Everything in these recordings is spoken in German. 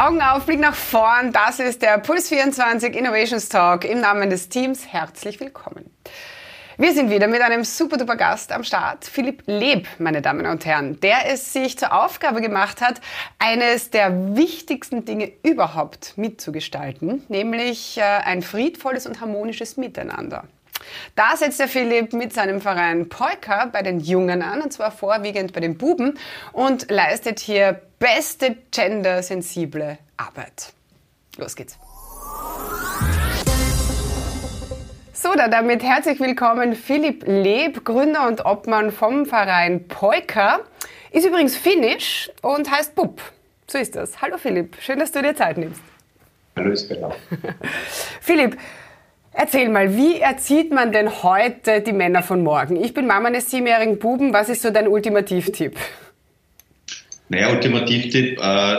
Augen auf, Blick nach vorn. Das ist der Puls 24 Innovations Talk. Im Namen des Teams herzlich willkommen. Wir sind wieder mit einem super duper Gast am Start, Philipp Leb, meine Damen und Herren, der es sich zur Aufgabe gemacht hat, eines der wichtigsten Dinge überhaupt mitzugestalten, nämlich äh, ein friedvolles und harmonisches Miteinander. Da setzt der Philipp mit seinem Verein Polka bei den Jungen an, und zwar vorwiegend bei den Buben, und leistet hier beste gendersensible Arbeit. Los geht's. So, dann damit herzlich willkommen Philipp Leb, Gründer und Obmann vom Verein Polka. Ist übrigens finnisch und heißt Bub. So ist das. Hallo Philipp, schön, dass du dir Zeit nimmst. Hallo Isabella. Philipp, erzähl mal, wie erzieht man denn heute die Männer von morgen? Ich bin Mama eines siebenjährigen Buben. Was ist so dein Ultimativtipp? Naja, Ultimativtipp, äh,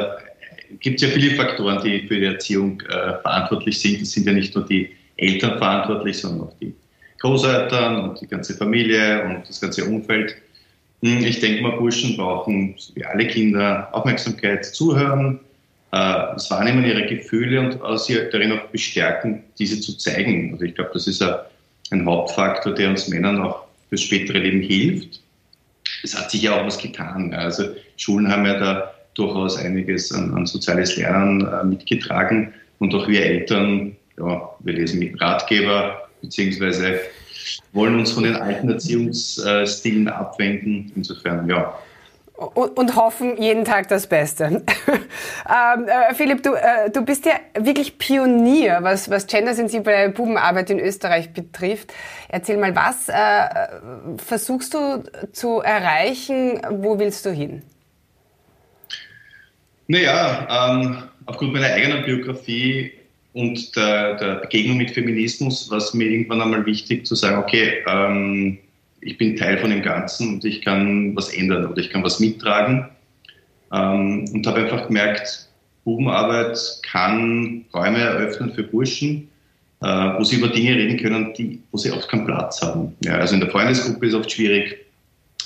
gibt es ja viele Faktoren, die für die Erziehung äh, verantwortlich sind. Es sind ja nicht nur die Eltern verantwortlich, sondern auch die Großeltern und die ganze Familie und das ganze Umfeld. Hm, ich denke mal, Burschen brauchen, wie alle Kinder, Aufmerksamkeit, Zuhören, das Wahrnehmen ihrer Gefühle und sie darin auch bestärken, diese zu zeigen. Also ich glaube, das ist ein Hauptfaktor, der uns Männern auch fürs spätere Leben hilft. Es hat sich ja auch was getan. Also Schulen haben ja da durchaus einiges an, an soziales Lernen äh, mitgetragen und auch wir Eltern ja, wir lesen mit Ratgeber, beziehungsweise wollen uns von den alten Erziehungsstilen abwenden. Insofern, ja. Und, hoffen jeden Tag das Beste. ähm, äh, Philipp, du, äh, du bist ja wirklich Pionier, was, was gendersensible Bubenarbeit in Österreich betrifft. Erzähl mal, was äh, versuchst du zu erreichen? Wo willst du hin? Naja, ähm, aufgrund meiner eigenen Biografie und der, der, Begegnung mit Feminismus war es mir irgendwann einmal wichtig zu sagen, okay, ähm, ich bin Teil von dem Ganzen und ich kann was ändern oder ich kann was mittragen. Ähm, und habe einfach gemerkt, Bubenarbeit kann Räume eröffnen für Burschen, äh, wo sie über Dinge reden können, die, wo sie oft keinen Platz haben. Ja, also in der Freundesgruppe ist es oft schwierig,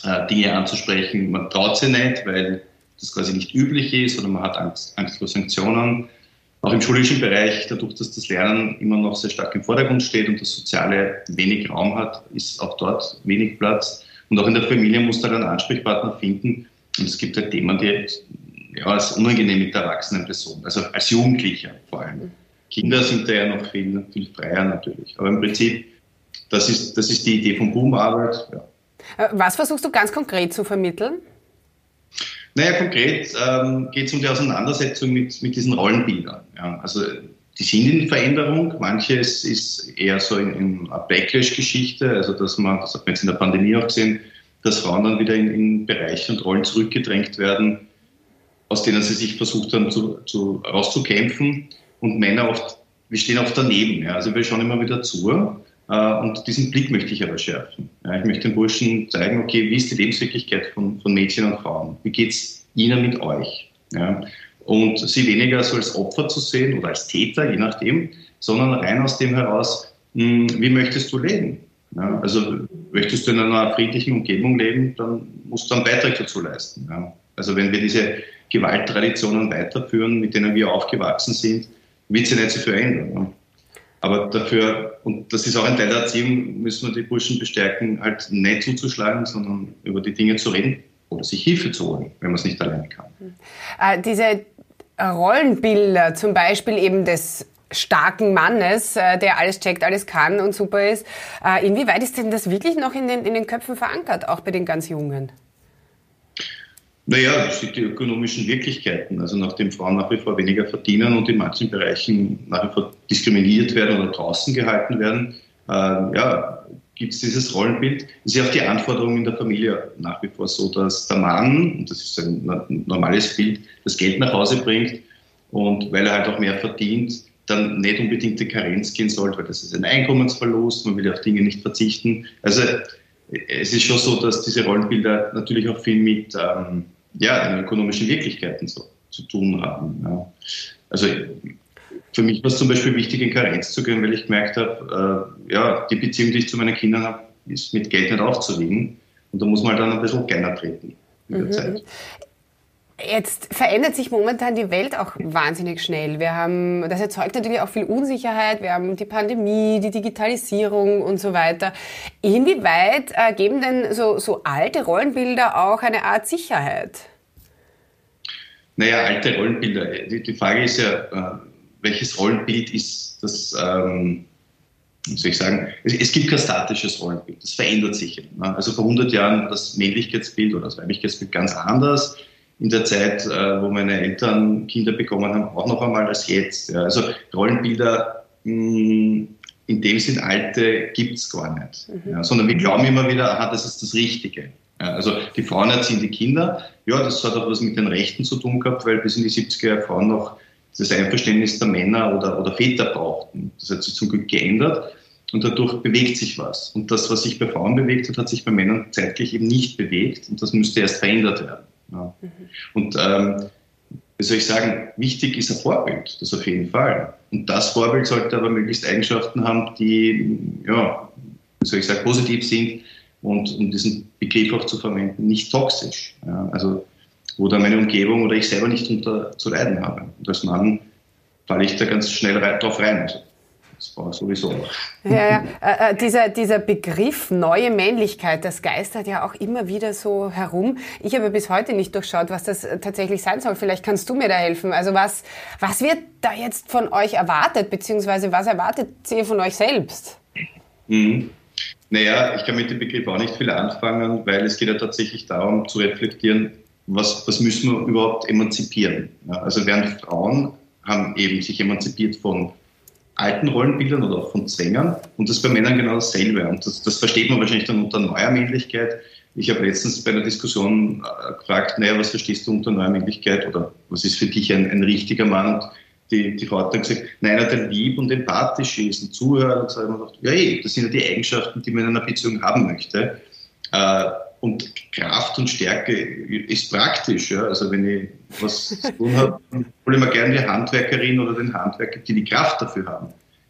äh, Dinge anzusprechen. Man traut sie nicht, weil das quasi nicht üblich ist oder man hat Angst, Angst vor Sanktionen. Auch im schulischen Bereich, dadurch, dass das Lernen immer noch sehr stark im Vordergrund steht und das Soziale wenig Raum hat, ist auch dort wenig Platz. Und auch in der Familie muss da einen Ansprechpartner finden. Und es gibt halt Themen, die ja, als unangenehm mit der erwachsenen Person, also als Jugendlicher vor allem. Kinder sind da ja noch viel, viel freier natürlich. Aber im Prinzip, das ist, das ist die Idee von Boomarbeit. Ja. Äh, was versuchst du ganz konkret zu vermitteln? Naja, konkret ähm, geht es um die Auseinandersetzung mit, mit diesen Rollenbildern. Ja. Also die sind in Veränderung. Manches ist eher so in, in einer Backlash-Geschichte, also dass man, das hat man jetzt in der Pandemie auch gesehen, dass Frauen dann wieder in, in Bereiche und Rollen zurückgedrängt werden, aus denen sie sich versucht haben zu, zu, rauszukämpfen. Und Männer oft, wir stehen oft daneben. Ja. Also wir schauen immer wieder zu. Äh, und diesen Blick möchte ich aber schärfen. Ich möchte den Burschen zeigen, okay, wie ist die Lebenswirklichkeit von, von Mädchen und Frauen? Wie geht es ihnen mit euch? Und sie weniger so als Opfer zu sehen oder als Täter, je nachdem, sondern rein aus dem heraus, hm, wie möchtest du leben? Also möchtest du in einer friedlichen Umgebung leben, dann musst du einen Beitrag dazu leisten. Also wenn wir diese Gewalttraditionen weiterführen, mit denen wir aufgewachsen sind, wird sie nicht so verändern. Aber dafür, und das ist auch ein Teil der Erziehung, müssen wir die Burschen bestärken, halt nicht zuzuschlagen, sondern über die Dinge zu reden oder sich Hilfe zu holen, wenn man es nicht alleine kann. Äh, diese Rollenbilder, zum Beispiel eben des starken Mannes, äh, der alles checkt, alles kann und super ist. Äh, inwieweit ist denn das wirklich noch in den, in den Köpfen verankert, auch bei den ganz Jungen? Naja, das sind die ökonomischen Wirklichkeiten. Also nachdem Frauen nach wie vor weniger verdienen und in manchen Bereichen nach wie vor diskriminiert werden oder draußen gehalten werden, äh, ja, gibt es dieses Rollenbild. Es ist ja auch die Anforderung in der Familie nach wie vor so, dass der Mann, und das ist ein normales Bild, das Geld nach Hause bringt und weil er halt auch mehr verdient, dann nicht unbedingt in Karenz gehen sollte, weil das ist ein Einkommensverlust, man will auf Dinge nicht verzichten. Also es ist schon so, dass diese Rollenbilder natürlich auch viel mit ähm, ja, in ökonomischen Wirklichkeiten so, zu tun haben. Ja. Also für mich war es zum Beispiel wichtig, in Karenz zu gehen, weil ich gemerkt habe, äh, ja, die Beziehung, die ich zu meinen Kindern habe, ist mit Geld nicht aufzuwiegen. Und da muss man halt dann ein bisschen kleiner treten mit der mhm. Zeit. Jetzt verändert sich momentan die Welt auch wahnsinnig schnell. Wir haben, das erzeugt natürlich auch viel Unsicherheit. Wir haben die Pandemie, die Digitalisierung und so weiter. Inwieweit äh, geben denn so, so alte Rollenbilder auch eine Art Sicherheit? Naja, alte Rollenbilder. Die, die Frage ist ja, äh, welches Rollenbild ist das, ähm, soll ich sagen, es, es, gibt kein statisches Rollenbild. Das verändert sich. Ne? Also vor 100 Jahren war das Männlichkeitsbild oder das Weiblichkeitsbild ganz anders in der Zeit, äh, wo meine Eltern Kinder bekommen haben, auch noch einmal als jetzt. Ja. Also Rollenbilder mh, mm, in dem Sinn alte gibt es gar nicht, mhm. ja, sondern wir glauben immer wieder, aha, das ist das Richtige. Ja, also die Frauen erziehen die Kinder. Ja, das hat auch was mit den Rechten zu tun gehabt, weil bis in die 70er Jahre Frauen noch das Einverständnis der Männer oder, oder Väter brauchten. Das hat sich zum Glück geändert und dadurch bewegt sich was. Und das, was sich bei Frauen bewegt hat, hat sich bei Männern zeitlich eben nicht bewegt und das müsste erst verändert werden. Ja. Mhm. Und ähm, wie soll ich sagen, wichtig ist ein Vorbild, das auf jeden Fall. Und das Vorbild sollte aber möglichst Eigenschaften haben, die, ja, wie soll ich sagen, positiv sind und um diesen Begriff auch zu verwenden, nicht toxisch. Ja. Also wo da meine Umgebung oder ich selber nicht unter zu leiden habe. Und als Mann falle ich da ganz schnell drauf rein. Also das war sowieso. Ja, ja. Äh, äh, dieser, dieser Begriff neue Männlichkeit, das geistert ja auch immer wieder so herum. Ich habe bis heute nicht durchschaut, was das tatsächlich sein soll. Vielleicht kannst du mir da helfen. Also was, was wird da jetzt von euch erwartet, beziehungsweise was erwartet ihr von euch selbst? Mhm. Naja, ich kann mit dem Begriff auch nicht viel anfangen, weil es geht ja tatsächlich darum zu reflektieren, was, was müssen wir überhaupt emanzipieren. Ja, also während Frauen haben eben sich emanzipiert von alten Rollenbildern oder auch von Zwängern. Und das ist bei Männern genau dasselbe. Und das, das versteht man wahrscheinlich dann unter neuer Männlichkeit. Ich habe letztens bei einer Diskussion äh, gefragt, naja, was verstehst du unter neuer Männlichkeit oder was ist für dich ein, ein richtiger Mann? Und die, die Frau hat dann gesagt, nein, einer, der lieb und empathisch ist und zuhört. Und so habe ich mir gedacht, ja, ey, das sind ja die Eigenschaften, die man in einer Beziehung haben möchte. Äh, und Kraft und Stärke ist praktisch. Ja? Also wenn ich was zu tun habe, hole ich mir gerne die Handwerkerin oder den Handwerker, die die Kraft dafür haben.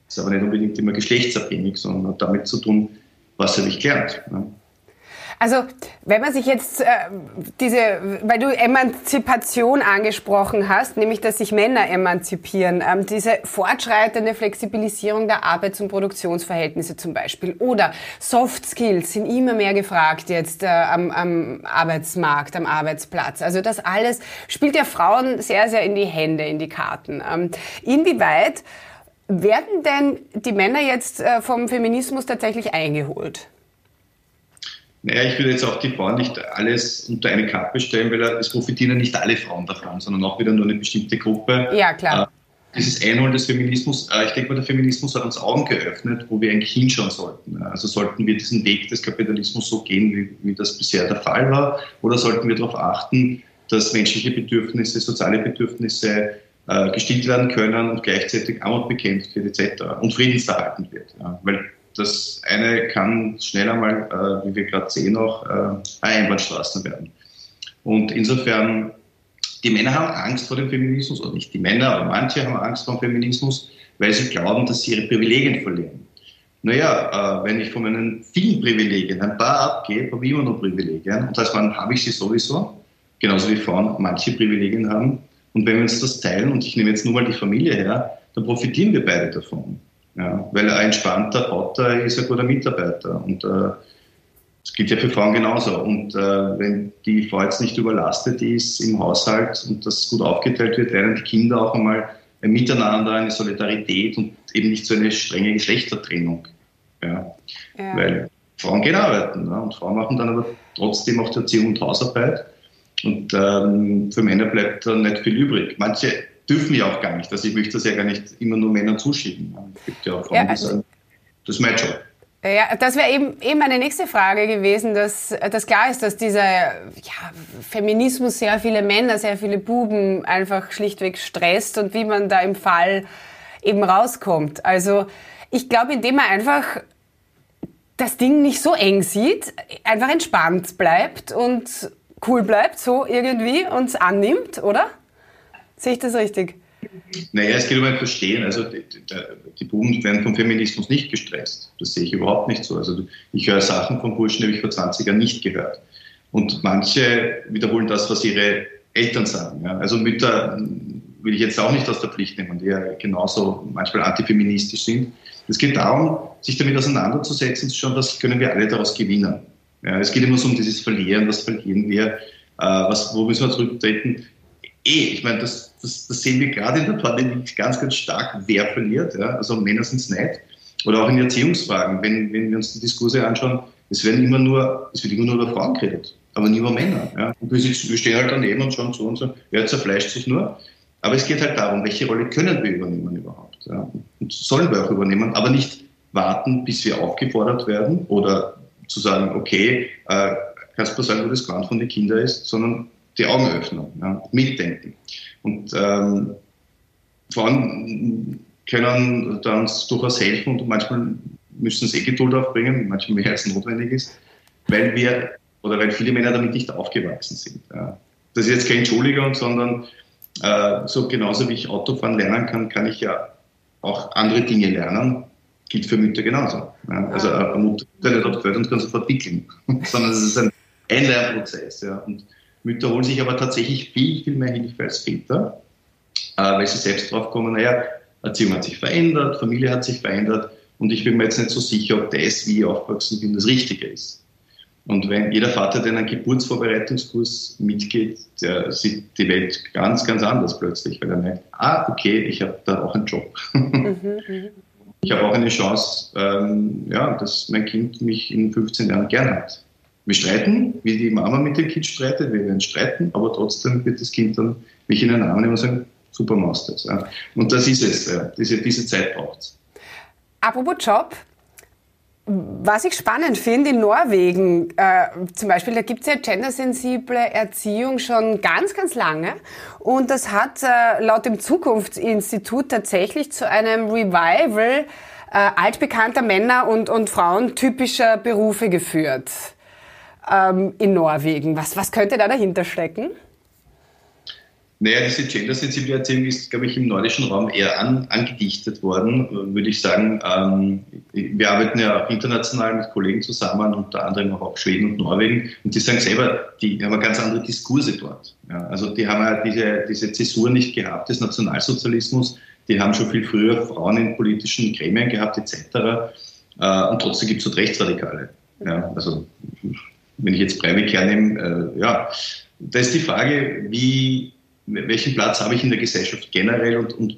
Ist aber nicht unbedingt immer geschlechtsabhängig, sondern hat damit zu tun, was habe ich gelernt. Ja? Also wenn man sich jetzt äh, diese, weil du Emanzipation angesprochen hast, nämlich dass sich Männer emanzipieren, ähm, diese fortschreitende Flexibilisierung der Arbeits- und Produktionsverhältnisse zum Beispiel oder Soft Skills sind immer mehr gefragt jetzt äh, am, am Arbeitsmarkt, am Arbeitsplatz. Also das alles spielt ja Frauen sehr, sehr in die Hände, in die Karten. Ähm, inwieweit werden denn die Männer jetzt äh, vom Feminismus tatsächlich eingeholt? Naja, ich würde jetzt auch die Frauen nicht alles unter eine Kappe stellen, weil es profitieren nicht alle Frauen davon, sondern auch wieder nur eine bestimmte Gruppe. Ja, klar. Äh, dieses Einholen des Feminismus, äh, ich denke mal, der Feminismus hat uns Augen geöffnet, wo wir eigentlich hinschauen sollten. Also sollten wir diesen Weg des Kapitalismus so gehen, wie, wie das bisher der Fall war, oder sollten wir darauf achten, dass menschliche Bedürfnisse, soziale Bedürfnisse äh, gestillt werden können und gleichzeitig Armut bekämpft wird etc. und friedenserhaltend wird. Ja. Weil das eine kann schnell einmal, äh, wie wir gerade sehen, auch äh, Einbahnstraßen werden. Und insofern, die Männer haben Angst vor dem Feminismus, oder nicht die Männer, aber manche haben Angst vor dem Feminismus, weil sie glauben, dass sie ihre Privilegien verlieren. Naja, äh, wenn ich von meinen vielen Privilegien ein paar abgebe, habe ich immer noch Privilegien. Und als Mann habe ich sie sowieso, genauso wie Frauen manche Privilegien haben. Und wenn wir uns das teilen, und ich nehme jetzt nur mal die Familie her, dann profitieren wir beide davon. Ja, weil ein entspannter Potter ist ein guter Mitarbeiter. Und äh, das gilt ja für Frauen genauso. Und äh, wenn die Frau jetzt nicht überlastet ist im Haushalt und das gut aufgeteilt wird, lernen die Kinder auch einmal ein Miteinander, eine Solidarität und eben nicht so eine strenge Geschlechtertrennung. Ja. ja. Weil Frauen gehen arbeiten ne? und Frauen machen dann aber trotzdem auch die Erziehung und Hausarbeit. Und ähm, für Männer bleibt da nicht viel übrig. Manche dürfen ja auch gar nicht. Also ich möchte das ja gar nicht immer nur Männern zuschieben. Es gibt ja auch Frauen, ja, also, die sagen, das ist mein Job. Ja, das wäre eben, eben meine nächste Frage gewesen, dass, dass klar ist, dass dieser ja, Feminismus sehr viele Männer, sehr viele Buben einfach schlichtweg stresst und wie man da im Fall eben rauskommt. Also ich glaube, indem man einfach das Ding nicht so eng sieht, einfach entspannt bleibt und cool bleibt, so irgendwie, und annimmt, oder? Sehe ich das richtig? Naja, es geht um ein Verstehen. Also die, Buben werden vom Feminismus nicht gestresst. Das sehe ich überhaupt nicht so. Also ich höre Sachen von Burschen, die habe ich vor 20 Jahren nicht gehört. Und manche wiederholen das, was ihre Eltern sagen. Ja. Also Mütter will ich jetzt auch nicht aus der Pflicht nehmen, die ja genauso manchmal antifeministisch sind. Es geht darum, sich damit auseinanderzusetzen, zu schauen, was können wir alle daraus gewinnen. Ja, es geht immer so um dieses Verlieren, was verlieren wir, äh, was, wo müssen wir zurücktreten. Eh, ich meine, das, das, das sehen wir gerade in der Pandemie ganz, ganz stark, wer verliert. Ja? Also Männer sind es nicht. Oder auch in Erziehungsfragen, wenn, wenn wir uns die Diskurse anschauen, es werden immer nur, es wird immer nur über Frauen geredet, aber nie über Männer. Ja? Und wir, sitzen, wir stehen halt daneben und schauen zu und sagen, ja, zerfleischt sich nur. Aber es geht halt darum, welche Rolle können wir übernehmen überhaupt? Ja? Und sollen wir auch übernehmen, aber nicht warten, bis wir aufgefordert werden oder zu sagen, okay, äh, kannst du sagen, wo das Land von den Kindern ist, sondern die Augen öffnen, ja? mitdenken. Und ähm, Frauen können uns durchaus helfen und manchmal müssen sie eh Geduld aufbringen, manchmal mehr als notwendig ist, weil wir oder weil viele Männer damit nicht aufgewachsen sind. Ja. Das ist jetzt kein Entschuldigung, sondern äh, so genauso wie ich Autofahren lernen kann, kann ich ja auch andere Dinge lernen. Gilt für Mütter genauso. Ja. Also eine Mutter nicht auf und kann sofort wickeln, sondern es ist ein, ein Lernprozess. Ja. Und Mütter holen sich aber tatsächlich viel, viel mehr Hilfe als Väter, äh, weil sie selbst drauf kommen, naja, Erziehung hat sich verändert, Familie hat sich verändert und ich bin mir jetzt nicht so sicher, ob das, wie ich aufgewachsen bin, das Richtige ist. Und wenn jeder Vater, der einen Geburtsvorbereitungskurs mitgeht, der sieht die Welt ganz, ganz anders plötzlich, weil er merkt, ah, okay, ich habe da auch einen Job. Mhm, mhm. ich habe auch eine Chance, ähm, ja, dass mein Kind mich in 15 Jahren gern hat. Wir streiten, wie die Mama mit dem Kind streitet, wir werden streiten, aber trotzdem wird das Kind dann mich in den Arm nehmen und sagen, super machst. Ja. Und das ist es, ja. diese, diese Zeit braucht es. Apropos Job, was ich spannend finde, in Norwegen äh, zum Beispiel, da gibt es ja gendersensible Erziehung schon ganz, ganz lange. Und das hat äh, laut dem Zukunftsinstitut tatsächlich zu einem Revival äh, altbekannter Männer und, und Frauen typischer Berufe geführt ähm, in Norwegen. Was, was könnte da dahinter stecken? Naja, diese gendersensible Erziehung ist, glaube ich, im nordischen Raum eher an, angedichtet worden, würde ich sagen. Ähm, wir arbeiten ja auch international mit Kollegen zusammen, unter anderem auch auf Schweden und Norwegen. Und die sagen selber, die haben ganz andere Diskurse dort. Ja, also die haben ja diese, diese Zäsur nicht gehabt des Nationalsozialismus. Die haben schon viel früher Frauen in politischen Gremien gehabt, etc. Äh, und trotzdem gibt es dort Rechtsradikale. Ja, also wenn ich jetzt Breivik hernehme, äh, ja, da ist die Frage, wie welchen Platz habe ich in der Gesellschaft generell und, und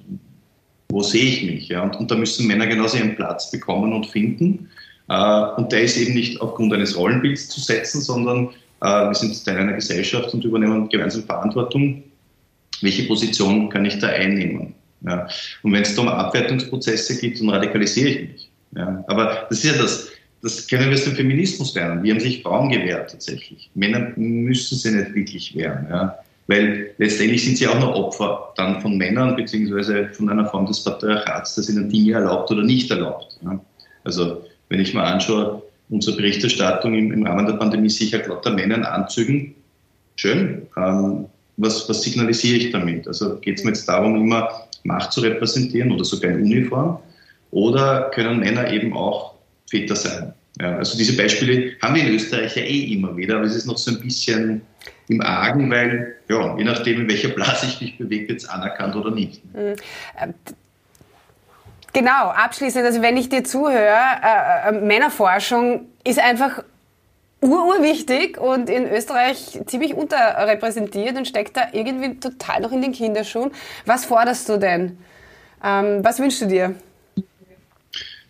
wo sehe ich mich? Ja? Und, und, da müssen Männer genauso ihren Platz bekommen und finden. Äh, und der ist eben nicht aufgrund eines Rollenbilds zu setzen, sondern äh, wir sind Teil einer Gesellschaft und übernehmen gemeinsam Verantwortung. Welche Position kann ich da einnehmen? Ja? Und wenn es da um Abwertungsprozesse geht, dann radikalisiere ich mich. Ja? Aber das ist ja das, das können wir aus dem Feminismus lernen. Wie haben sich Frauen gewehrt tatsächlich? Männer müssen sie nicht wirklich wehren. Ja? Weil letztendlich sind sie auch noch Opfer dann von Männern beziehungsweise von einer Form des Patriarchats, das ihnen Dinge erlaubt oder nicht erlaubt. Also wenn ich mal anschaue, unsere Berichterstattung im, im Rahmen der Pandemie sichert lauter Männern Anzügen. Schön. Ähm, was, was signalisiere ich damit? Also geht es mir jetzt darum, immer Macht zu repräsentieren oder sogar in Uniform? Oder können Männer eben auch Väter sein? Ja, also diese Beispiele haben wir in Österreich ja eh immer wieder, aber es ist noch so ein bisschen im Argen, weil ja, je nachdem, in welcher Blase ich mich bewege, wird es anerkannt oder nicht. Mhm. Genau, abschließend, also wenn ich dir zuhöre, äh, äh, Männerforschung ist einfach ururwichtig und in Österreich ziemlich unterrepräsentiert und steckt da irgendwie total noch in den Kinderschuhen. Was forderst du denn? Ähm, was wünschst du dir?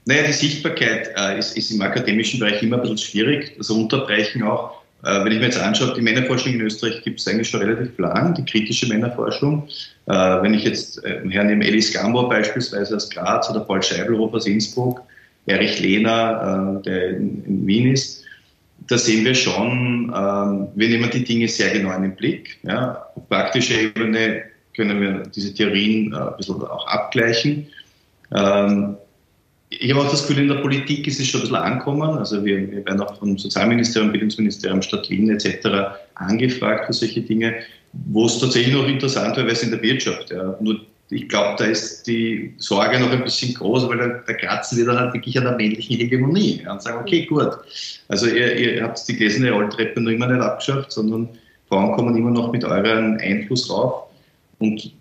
Naja, die Sichtbarkeit äh, ist, ist, im akademischen Bereich immer ein bisschen schwierig, das Unterbrechen auch. Äh, wenn ich mir jetzt anschaue, die Männerforschung in Österreich gibt es eigentlich schon relativ lang, die kritische Männerforschung. Äh, wenn ich jetzt äh, hernehme, Elis Gambor beispielsweise aus Graz oder Paul Scheibelhoff aus Innsbruck, Erich Lehner, der in, Wien ist, da sehen wir schon, ähm, wir nehmen die Dinge sehr genau in den Blick. Auf praktischer Ebene können wir diese Theorien ein bisschen auch abgleichen. Ähm, ich habe auch das Gefühl, in der Politik ist es schon ein bisschen angekommen. Also wir, wir werden auch vom Sozialministerium, Bildungsministerium, Stadt Wien etc. angefragt für solche Dinge, wo es tatsächlich noch interessant wäre, wäre es in der Wirtschaft. Ja. Nur ich glaube, da ist die Sorge noch ein bisschen groß, weil da, da kratzen wir dann halt wirklich an der männlichen Hegemonie ja, und sagen, okay, gut, also ihr, ihr habt die gläserne Rolltreppe noch immer nicht abgeschafft, sondern Frauen kommen immer noch mit eurem Einfluss rauf. Und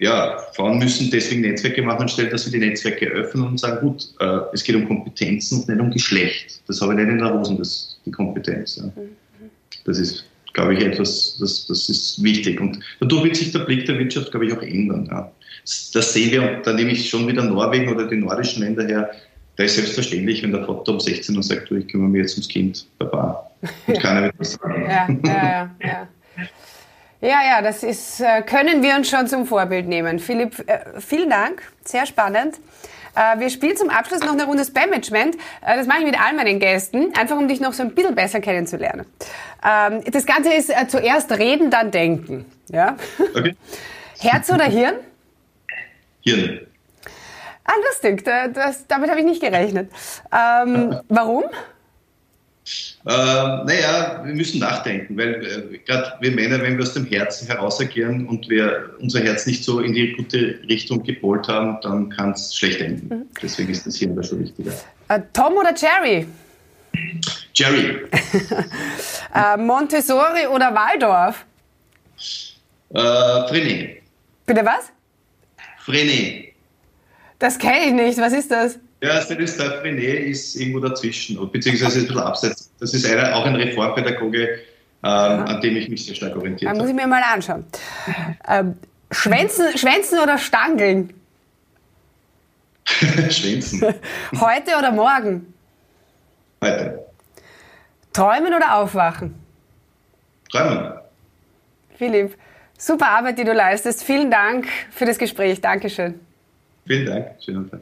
ja, Frauen müssen deswegen Netzwerke machen, anstatt dass wir die Netzwerke öffnen und sagen, gut, äh, es geht um Kompetenzen und nicht um Geschlecht. Das habe ich nicht in der Hosen, das, die Kompetenz. Ja. Das ist, glaube ich, etwas, das, das ist wichtig. Und dadurch wird sich der Blick der Wirtschaft, glaube ich, auch ändern. Ja. Das sehen wir, da nehme ich schon wieder Norwegen oder die nordischen Länder her, da ist selbstverständlich, wenn der Vater um 16 Uhr sagt, du, ich kümmere mich jetzt ums Kind, Papa. Und keiner wird was sagen. Ja, ja, ja. ja. Ja, ja, das ist, äh, können wir uns schon zum Vorbild nehmen. Philipp, äh, vielen Dank, sehr spannend. Äh, wir spielen zum Abschluss noch eine Runde Spam-Management. Das mache ich mit all meinen Gästen, einfach um dich noch so ein bisschen besser kennenzulernen. Ähm, das Ganze ist zuerst reden, dann denken. Ja? Okay. Herz oder Hirn? Hirn. Ah, lustig, das, damit habe ich nicht gerechnet. Ähm, warum? Äh, naja, wir müssen nachdenken, weil äh, gerade wir Männer, wenn wir aus dem Herzen heraus agieren und wir unser Herz nicht so in die gute Richtung gepolt haben, dann kann es schlecht enden. Mhm. Deswegen ist das hier immer schon wichtiger. Äh, Tom oder Jerry? Jerry. äh, Montessori oder Waldorf? Äh, Frené. Bitte was? Frené. Das kenne ich nicht. Was ist das? Ja, Stanisław René ist irgendwo dazwischen, beziehungsweise ein bisschen abseits. Das ist einer, auch ein Reformpädagoge, ähm, an dem ich mich sehr stark orientiert habe. muss ich mir mal anschauen. Ähm, Schwänzen, Schwänzen oder Stangeln? Schwänzen. Heute oder morgen? Heute. Träumen oder aufwachen? Träumen. Philipp, super Arbeit, die du leistest. Vielen Dank für das Gespräch. Dankeschön. Vielen Dank. Schönen Tag.